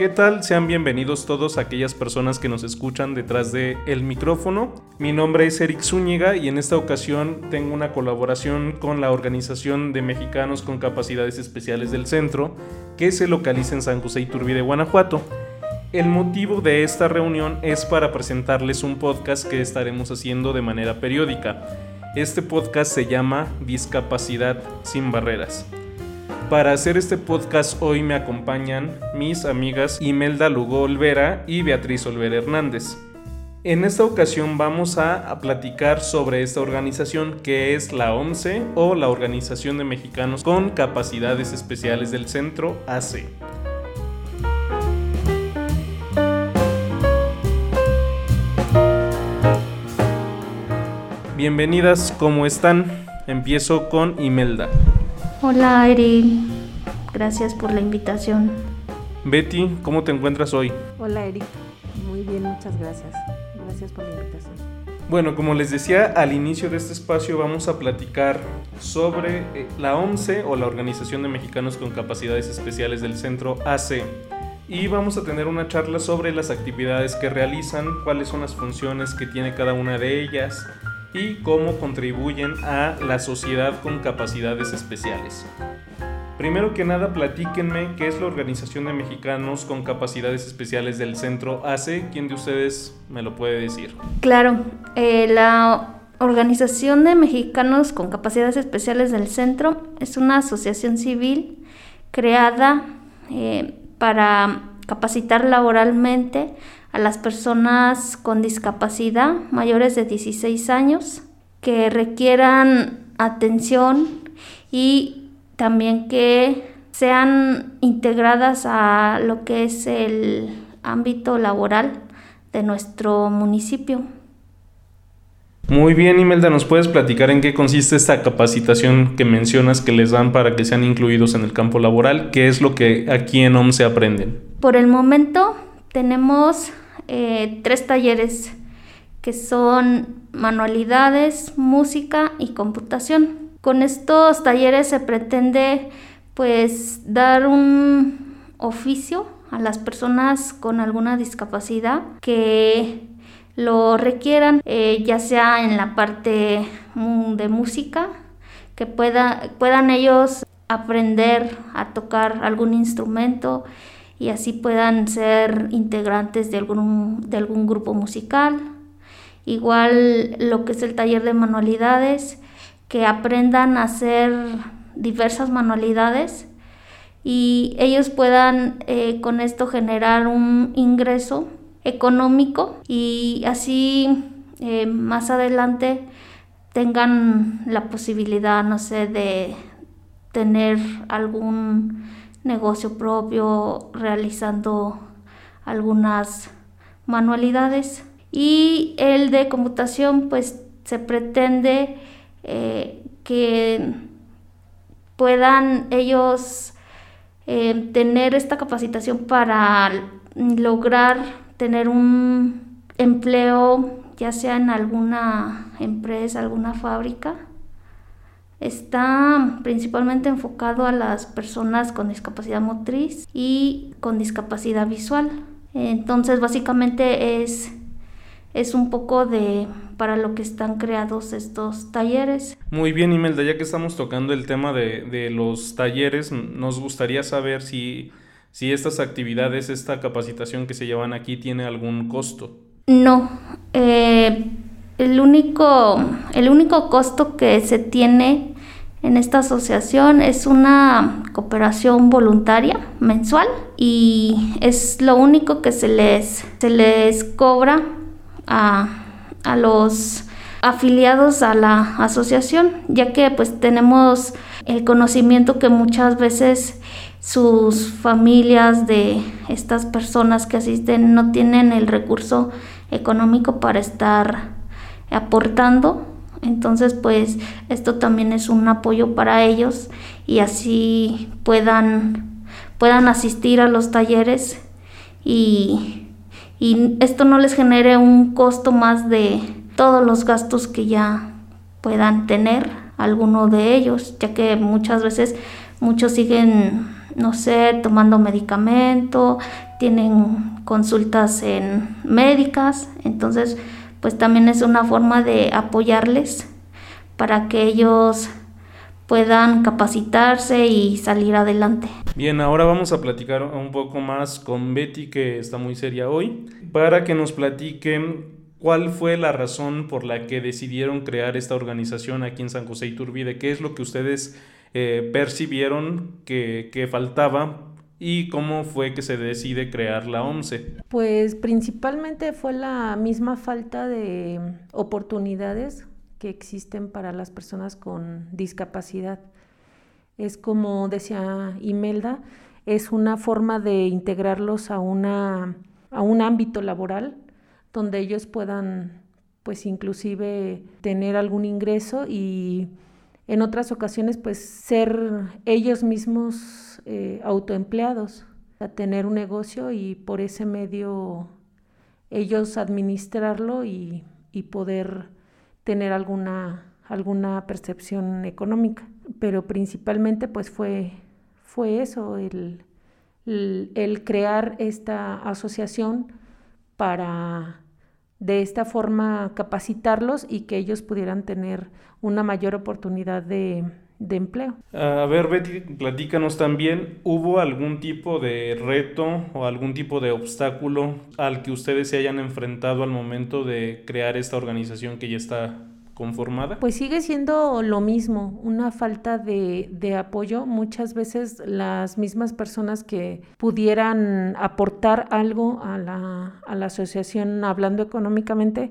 ¿Qué tal? Sean bienvenidos todos aquellas personas que nos escuchan detrás de el micrófono. Mi nombre es Eric Zúñiga y en esta ocasión tengo una colaboración con la Organización de Mexicanos con Capacidades Especiales del Centro, que se localiza en San José Iturbide, Guanajuato. El motivo de esta reunión es para presentarles un podcast que estaremos haciendo de manera periódica. Este podcast se llama Discapacidad sin Barreras. Para hacer este podcast hoy me acompañan mis amigas Imelda Lugo Olvera y Beatriz Olvera Hernández. En esta ocasión vamos a, platicar sobre esta organización que es la OMCE o la Organización de Mexicanos con Capacidades Especiales del Centro AC. Bienvenidas, ¿cómo están? Empiezo con Imelda. Hola Eri, gracias por la invitación. Betty, ¿cómo te encuentras hoy? Hola Eri, muy bien, muchas gracias. Gracias por la invitación. Bueno, como les decía al inicio de este espacio, vamos a platicar sobre eh, la OMCE o la Organización de Mexicanos con Capacidades Especiales del Centro AC. Y vamos a tener una charla sobre las actividades que realizan, cuáles son las funciones que tiene cada una de ellas, y cómo contribuyen a la sociedad con capacidades especiales. Primero que nada, platíquenme qué es la Organización de Mexicanos con Capacidades Especiales del Centro ACE. ¿Quién de ustedes me lo puede decir? Claro, eh, la Organización de Mexicanos con Capacidades Especiales del Centro es una asociación civil creada eh, para capacitar laboralmente a las personas con discapacidad mayores de 16 años que requieran atención y también que sean integradas a lo que es el ámbito laboral de nuestro municipio. Muy bien, Imelda, ¿nos puedes platicar en qué consiste esta capacitación que mencionas que les dan para que sean incluidos en el campo laboral? ¿Qué es lo que aquí en OM se aprenden? Por el momento tenemos eh, tres talleres que son manualidades, música y computación. Con estos talleres se pretende pues dar un oficio a las personas con alguna discapacidad que lo requieran, eh, ya sea en la parte de música, que pueda, puedan ellos aprender a tocar algún instrumento y así puedan ser integrantes de algún, de algún grupo musical. Igual lo que es el taller de manualidades, que aprendan a hacer diversas manualidades y ellos puedan eh, con esto generar un ingreso económico y así eh, más adelante tengan la posibilidad, no sé, de tener algún negocio propio, realizando algunas manualidades. Y el de computación, pues se pretende eh, que puedan ellos eh, tener esta capacitación para lograr tener un empleo, ya sea en alguna empresa, alguna fábrica, Está principalmente enfocado a las personas con discapacidad motriz y con discapacidad visual. Entonces, básicamente es, es un poco de para lo que están creados estos talleres. Muy bien, Imelda, ya que estamos tocando el tema de, de los talleres, nos gustaría saber si, si estas actividades, esta capacitación que se llevan aquí, tiene algún costo. No, eh, el único, el único costo que se tiene en esta asociación es una cooperación voluntaria mensual y es lo único que se les, se les cobra a, a los afiliados a la asociación, ya que pues tenemos el conocimiento que muchas veces sus familias de estas personas que asisten no tienen el recurso económico para estar aportando. Entonces, pues esto también es un apoyo para ellos y así puedan, puedan asistir a los talleres y, y esto no les genere un costo más de todos los gastos que ya puedan tener alguno de ellos, ya que muchas veces muchos siguen, no sé, tomando medicamento, tienen consultas en médicas, entonces pues también es una forma de apoyarles para que ellos puedan capacitarse y salir adelante. Bien, ahora vamos a platicar un poco más con Betty, que está muy seria hoy, para que nos platiquen cuál fue la razón por la que decidieron crear esta organización aquí en San José Iturbide, qué es lo que ustedes eh, percibieron que, que faltaba y cómo fue que se decide crear la OMSE. Pues principalmente fue la misma falta de oportunidades que existen para las personas con discapacidad. Es como decía Imelda, es una forma de integrarlos a, una, a un ámbito laboral donde ellos puedan pues inclusive tener algún ingreso y en otras ocasiones pues ser ellos mismos eh, autoempleados, a tener un negocio y por ese medio ellos administrarlo y, y poder tener alguna, alguna percepción económica. Pero principalmente pues fue, fue eso, el, el, crear esta asociación para de esta forma capacitarlos y que ellos pudieran tener una mayor oportunidad de, de empleo. A ver, Betty, platícanos también, ¿hubo algún tipo de reto o algún tipo de obstáculo al que ustedes se hayan enfrentado al momento de crear esta organización que ya está conformada? Pues sigue siendo lo mismo, una falta de, de, apoyo. Muchas veces las mismas personas que pudieran aportar algo a la, a la asociación hablando económicamente,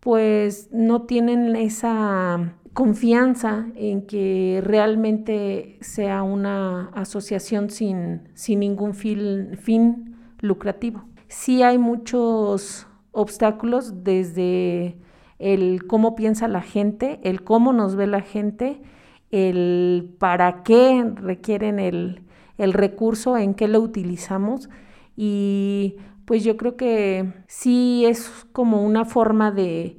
pues no tienen esa confianza en que realmente sea una asociación sin, sin ningún fin, fin lucrativo. Sí hay muchos obstáculos desde el cómo piensa la gente, el cómo nos ve la gente, el para qué requieren el, el recurso, en qué lo utilizamos y pues yo creo que sí es como una forma de,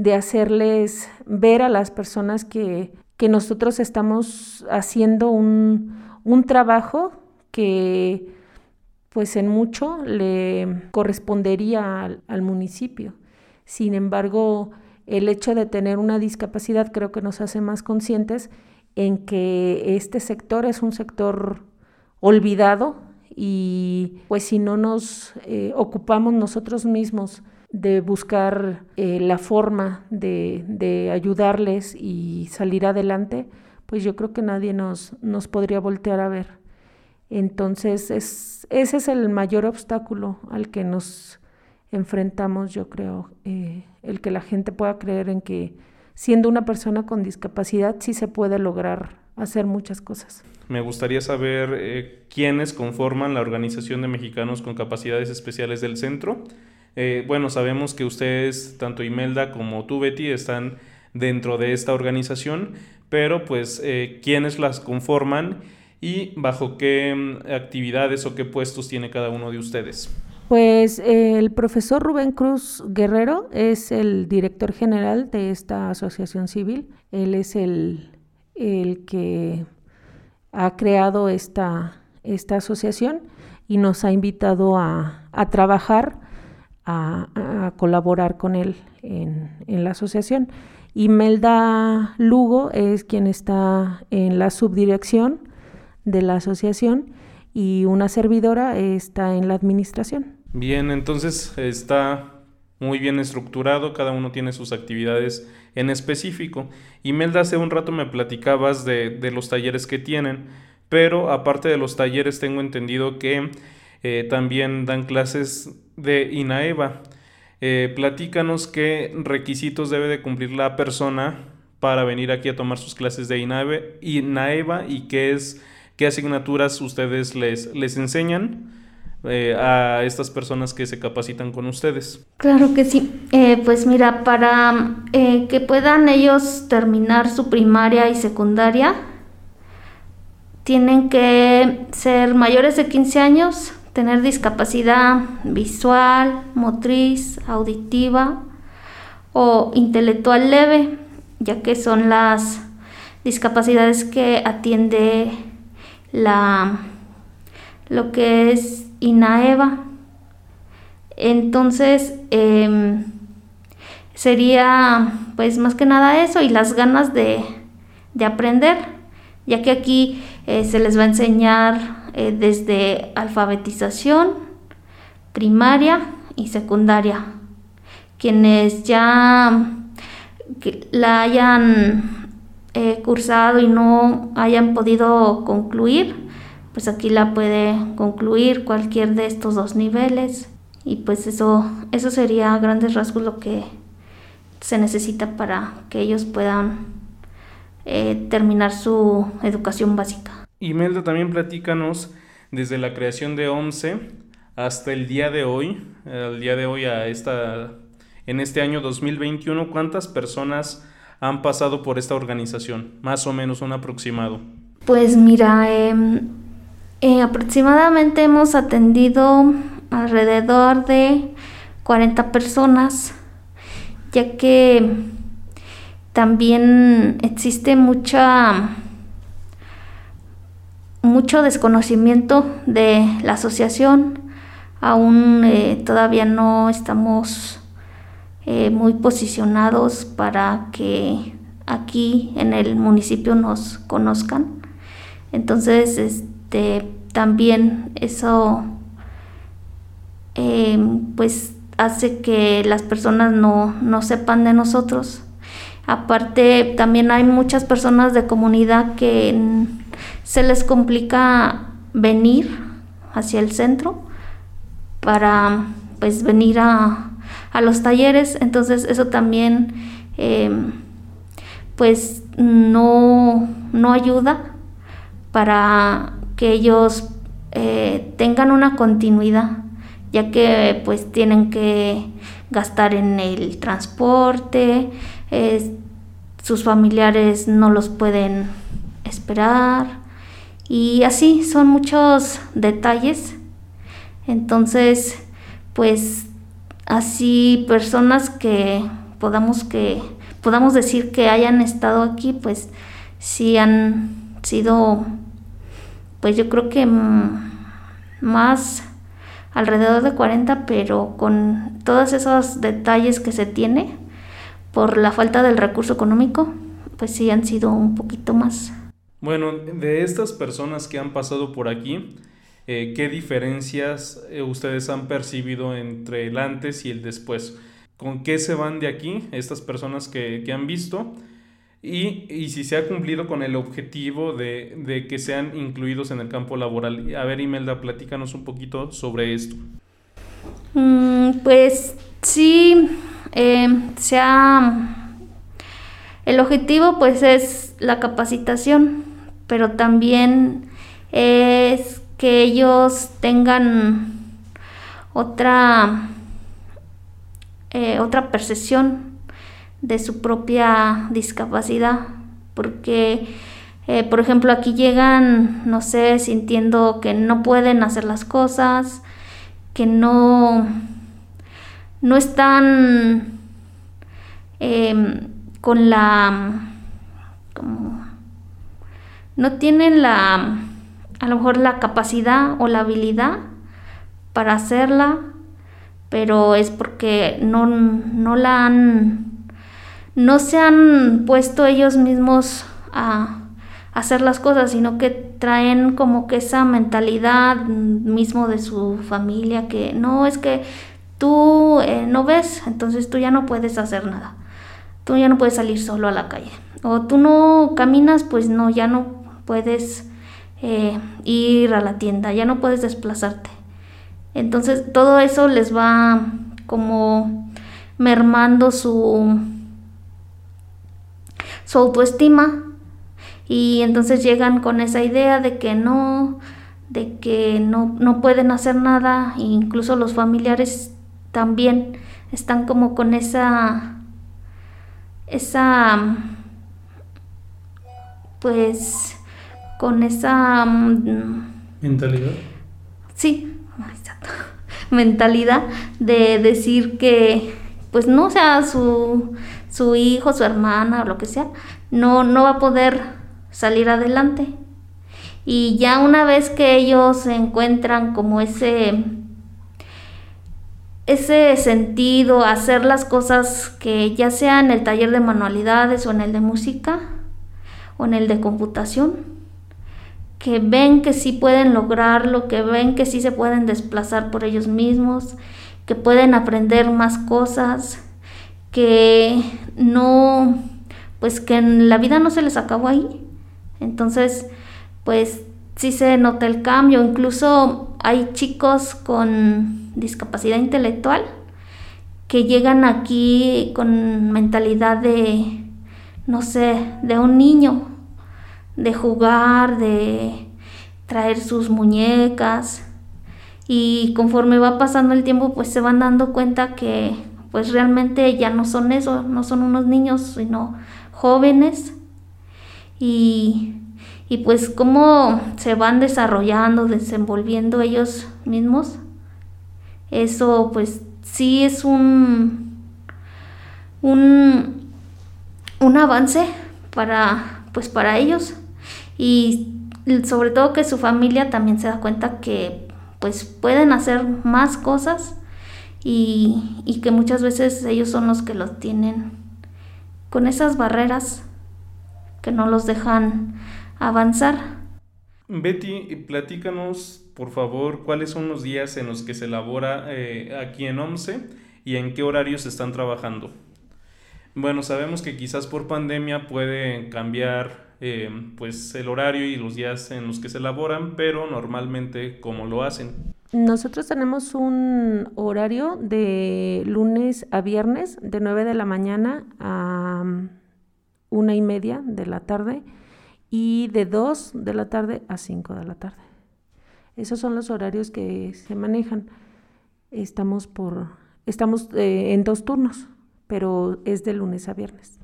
de hacerles ver a las personas que, que nosotros estamos haciendo un, un trabajo que pues en mucho le correspondería al, municipio. Sin embargo, el hecho de tener una discapacidad creo que nos hace más conscientes en que este sector es un sector olvidado y pues si no nos eh, ocupamos nosotros mismos de buscar eh, la forma de, de, ayudarles y salir adelante, pues yo creo que nadie nos, nos podría voltear a ver. Entonces, es, ese es el mayor obstáculo al que nos enfrentamos, yo creo, eh, el que la gente pueda creer en que siendo una persona con discapacidad sí se puede lograr hacer muchas cosas. Me gustaría saber eh, quiénes conforman la Organización de Mexicanos con Capacidades Especiales del Centro eh, bueno, sabemos que ustedes, tanto Imelda como tú, Betty, están dentro de esta organización, pero pues, eh, ¿quiénes las conforman y bajo qué mm, actividades o qué puestos tiene cada uno de ustedes? Pues el profesor Rubén Cruz Guerrero es el director general de esta asociación civil. Él es el, el que ha creado esta, esta asociación y nos ha invitado a, a trabajar a, colaborar con él en, la asociación. Imelda Lugo es quien está en la subdirección de la asociación y una servidora está en la administración. Bien, entonces está muy bien estructurado, cada uno tiene sus actividades en específico. Imelda, hace un rato me platicabas de, de los talleres que tienen, pero aparte de los talleres tengo entendido que eh, también dan clases de INAEVA. Eh, platícanos qué requisitos debe de cumplir la persona para venir aquí a tomar sus clases de INAEVA, y qué es qué asignaturas ustedes les, les enseñan. Eh, a estas personas que se capacitan con ustedes. Claro que sí. pues mira, para que puedan ellos terminar su primaria y secundaria, tienen que ser mayores de 15 años, tener discapacidad visual, motriz, auditiva o intelectual leve, ya que son las discapacidades que atiende la lo que es INAEVA. Entonces, em, sería pues más que nada eso y las ganas de, aprender, ya que aquí eh, se les va a enseñar eh, desde alfabetización, primaria y secundaria. Quienes ya la hayan eh, cursado y no hayan podido concluir, pues aquí la puede concluir cualquier de estos dos niveles y pues eso eso sería a grandes rasgos lo que se necesita para que ellos puedan eh, terminar su educación básica. Imelda, también platícanos desde la creación de OMSE hasta el día de hoy, el día de hoy a esta, en este año 2021, ¿cuántas personas han pasado por esta organización? Más o menos un aproximado. Pues mira, em, eh, aproximadamente hemos atendido alrededor de 40 personas, ya que también existe mucha mucho desconocimiento de la asociación. Aún eh, todavía no estamos eh, muy posicionados para que aquí en el municipio nos conozcan. Entonces, este, también eso eh, pues hace que las personas no, no sepan de nosotros. Aparte, también hay muchas personas de comunidad que se les complica venir hacia el centro para pues venir a, a los talleres. Entonces eso también eh, pues no, no ayuda para que ellos eh, tengan una continuidad, ya que pues tienen que gastar en el transporte, sus familiares no los pueden esperar y así son muchos detalles. Entonces, pues así personas que podamos que podamos decir que hayan estado aquí, pues sí han sido pues yo creo que más alrededor de 40, pero con todos esos detalles que se tiene por la falta del recurso económico, pues sí han sido un poquito más. Bueno, de estas personas que han pasado por aquí, eh, ¿qué diferencias eh, ustedes han percibido entre el antes y el después? ¿Con qué se van de aquí estas personas que, que han visto? y, si se ha cumplido con el objetivo de, que sean incluidos en el campo laboral. A ver, Imelda, platícanos un poquito sobre esto. Mm, pues sí, eh, se el objetivo pues es la capacitación, pero también es que ellos tengan otra, eh, otra percepción de su propia discapacidad, porque, eh, por ejemplo, aquí llegan, no sé, sintiendo que no pueden hacer las cosas, que no, no están em, con la, como, no tienen la, a lo mejor la capacidad o la habilidad para hacerla, pero es porque no, no la han no se han puesto ellos mismos a hacer las cosas, sino que traen como que esa mentalidad mismo de su familia, que no es que tú eh, no ves, entonces tú ya no puedes hacer nada, tú ya no puedes salir solo a la calle, o tú no caminas, pues no, ya no puedes eh, ir a la tienda, ya no puedes desplazarte. Entonces todo eso les va como mermando su su autoestima y entonces llegan con esa idea de que no, de que no, no pueden hacer nada, e incluso los familiares también están como con esa, esa, pues, con esa... Mm, mentalidad. Sí, mentalidad de decir que, pues no, sea, su, su hijo, su hermana o lo que sea, no, no va a poder salir adelante. Y ya una vez que ellos se encuentran como ese ese sentido, hacer las cosas que ya sea en el taller de manualidades o en el de música o en el de computación, que ven que sí pueden lograrlo, que ven que sí se pueden desplazar por ellos mismos, que pueden aprender más cosas, que no, pues que en la vida no se les acabó ahí. Entonces, pues sí se nota el cambio, incluso hay chicos con discapacidad intelectual que llegan aquí con mentalidad de, no sé, de un niño, de jugar, de traer sus muñecas. Y conforme va pasando el tiempo pues se van dando cuenta que pues realmente ya no son eso, no son unos niños, sino jóvenes. Y y pues cómo se van desarrollando, desenvolviendo ellos mismos. Eso pues sí es un, un, un avance para, pues para ellos y sobre todo que su familia también se da cuenta que pues pueden hacer más cosas y, y que muchas veces ellos son los que los tienen con esas barreras que no los dejan avanzar. Betty, platícanos, por favor, cuáles son los días en los que se elabora eh, aquí en OMSE y en qué horarios están trabajando. Bueno, sabemos que quizás por pandemia puede cambiar eh, pues el horario y los días en los que se elaboran, pero normalmente cómo lo hacen. Nosotros tenemos un horario de lunes a viernes de 9 de la mañana a mm, una y media de la tarde y de 2 de la tarde a 5 de la tarde. Esos son los horarios que se manejan. Estamos por estamos eh, en dos turnos, pero es de lunes a viernes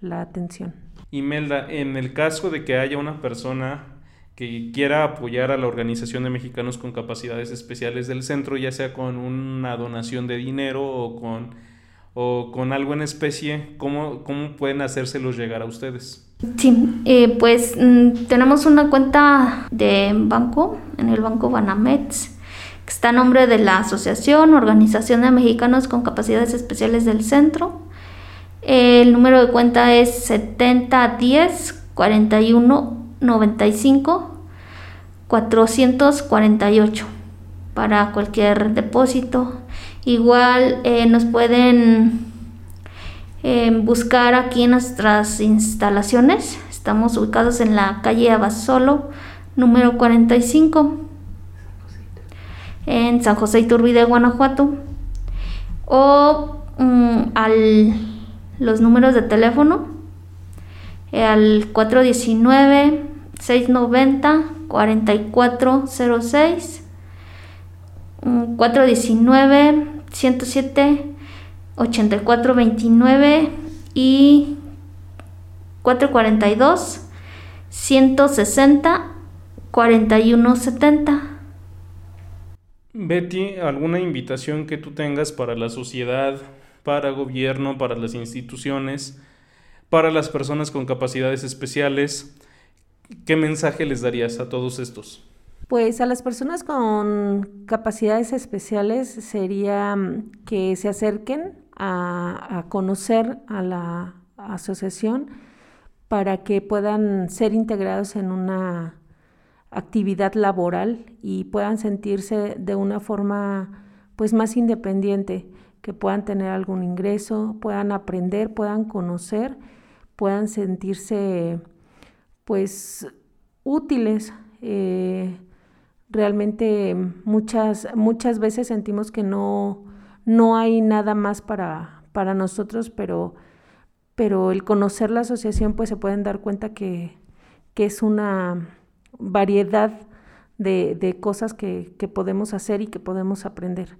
la atención. Imelda, en el caso de que haya una persona que quiera apoyar a la Organización de Mexicanos con Capacidades Especiales del centro, ya sea con una donación de dinero o con, o con algo en especie, ¿cómo, ¿cómo pueden hacérselos llegar a ustedes? Sí, eh, pues mm, tenemos una cuenta de banco, en el banco Banamex, que está a nombre de la Asociación Organización de Mexicanos con Capacidades Especiales del Centro. El número de cuenta es 7010 41 95 448 para cualquier depósito. Igual eh, nos pueden buscar aquí nuestras instalaciones. Estamos ubicados en la calle Abasolo, número 45, en San José Iturbide, Guanajuato. O mm, al los números de teléfono al 419 690 4406 419 107 8429 y 442 160 4170. Betty, ¿alguna invitación que tú tengas para la sociedad, para gobierno, para las instituciones, para las personas con capacidades especiales? ¿Qué mensaje les darías a todos estos? Pues a las personas con capacidades especiales sería mm, que se acerquen a, conocer a la asociación para que puedan ser integrados en una actividad laboral y puedan sentirse de una forma pues más independiente, que puedan tener algún ingreso, puedan aprender, puedan conocer, puedan sentirse pues útiles. Eh, realmente muchas, muchas veces sentimos que no, no hay nada más para, para nosotros, pero, pero el conocer la asociación, pues se pueden dar cuenta que, que es una variedad de, de cosas que, que, podemos hacer y que podemos aprender.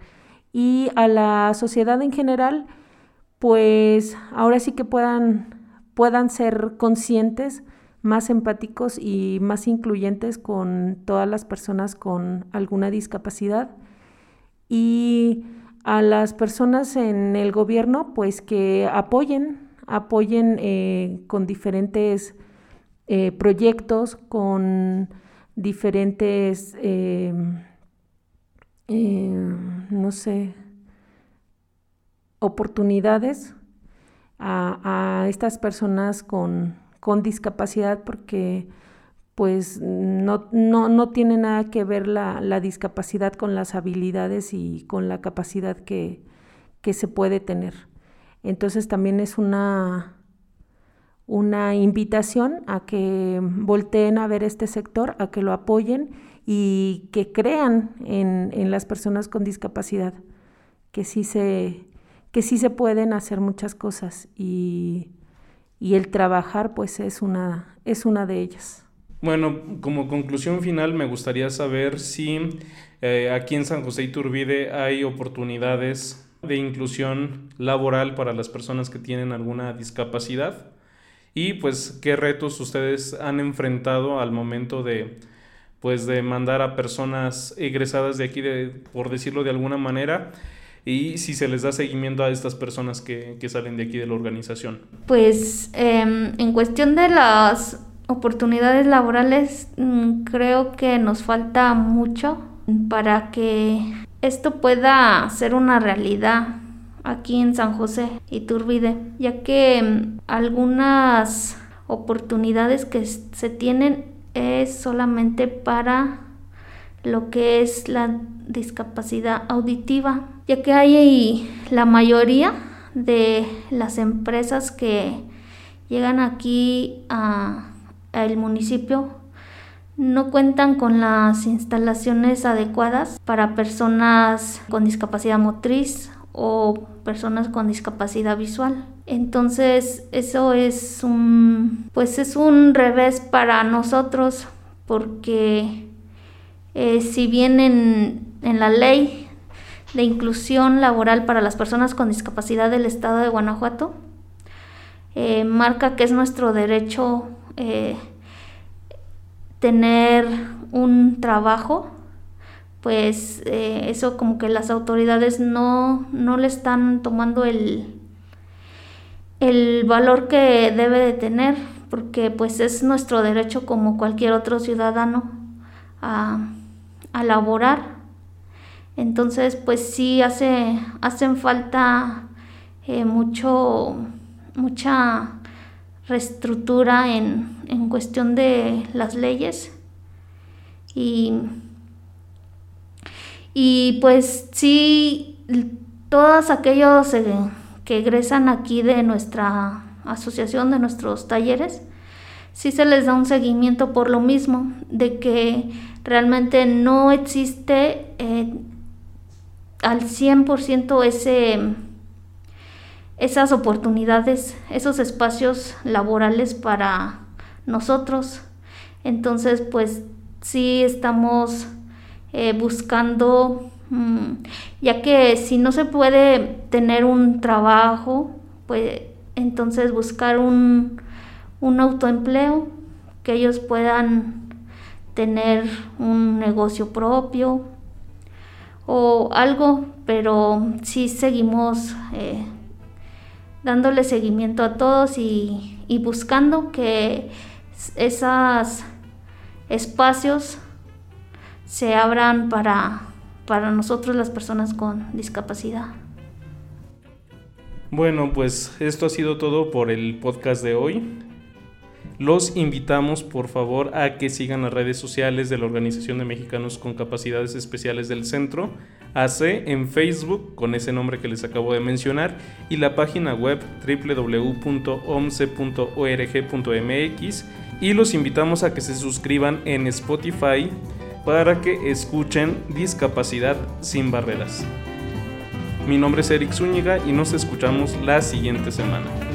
Y a la sociedad en general, pues ahora sí que puedan, puedan ser conscientes, más empáticos y más incluyentes con todas las personas con alguna discapacidad. Y a las personas en el gobierno, pues que apoyen, apoyen eh, con diferentes eh, proyectos, con diferentes, no sé, oportunidades a, estas personas con, discapacidad porque pues no, no, tiene nada que ver la, discapacidad con las habilidades y con la capacidad que, se puede tener. Entonces también es una, una invitación a que volteen a ver este sector, a que lo apoyen y que crean en, en las personas con discapacidad, que sí se, que sí se pueden hacer muchas cosas y, el trabajar pues es una, es una de ellas. Bueno, como conclusión final me gustaría saber si eh, aquí en San José Iturbide hay oportunidades de inclusión laboral para las personas que tienen alguna discapacidad y pues qué retos ustedes han enfrentado al momento de pues de mandar a personas egresadas de aquí de, por decirlo de alguna manera y si se les da seguimiento a estas personas que, salen de aquí de la organización? Pues em, en cuestión de las oportunidades laborales, mm, creo que nos falta mucho para que esto pueda ser una realidad aquí en San José y Turbide, ya que em, algunas oportunidades que se tienen es solamente para lo que es la discapacidad auditiva, ya que hay la mayoría de las empresas que llegan aquí al municipio no cuentan con las instalaciones adecuadas para personas con discapacidad motriz o personas con discapacidad visual. Entonces, eso es un pues es un revés para nosotros porque eh, si bien en, la ley de inclusión laboral para las personas con discapacidad del Estado de Guanajuato, eh, marca que es nuestro derecho eh, tener un trabajo, pues eso como que las autoridades no, no le están tomando el, el valor que debe de tener, porque pues es nuestro derecho como cualquier otro ciudadano a a laborar. Entonces, pues sí hace, hacen falta eh, mucho, mucha reestructura en, en, cuestión de las leyes. Y, y pues sí, todos aquellos eh, que egresan aquí de nuestra asociación, de nuestros talleres, sí se les da un seguimiento por lo mismo, de que realmente no existe eh, al 100% ese, esas oportunidades, esos espacios laborales para nosotros. Entonces, pues sí estamos eh, buscando, mm, ya que si no se puede tener un trabajo, pues entonces buscar un, un autoempleo, que ellos puedan tener un negocio propio o algo, pero sí seguimos eh, dándole seguimiento a todos y, buscando que esos espacios se abran para, para nosotros las personas con discapacidad. Bueno, pues esto ha sido todo por el podcast de hoy. Los invitamos por favor a que sigan las redes sociales de la Organización de Mexicanos con Capacidades Especiales del Centro, AC, en Facebook con ese nombre que les acabo de mencionar y la página web www.omce.org.mx y los invitamos a que se suscriban en Spotify para que escuchen Discapacidad sin Barreras. Mi nombre es Eric Zúñiga y nos escuchamos la siguiente semana.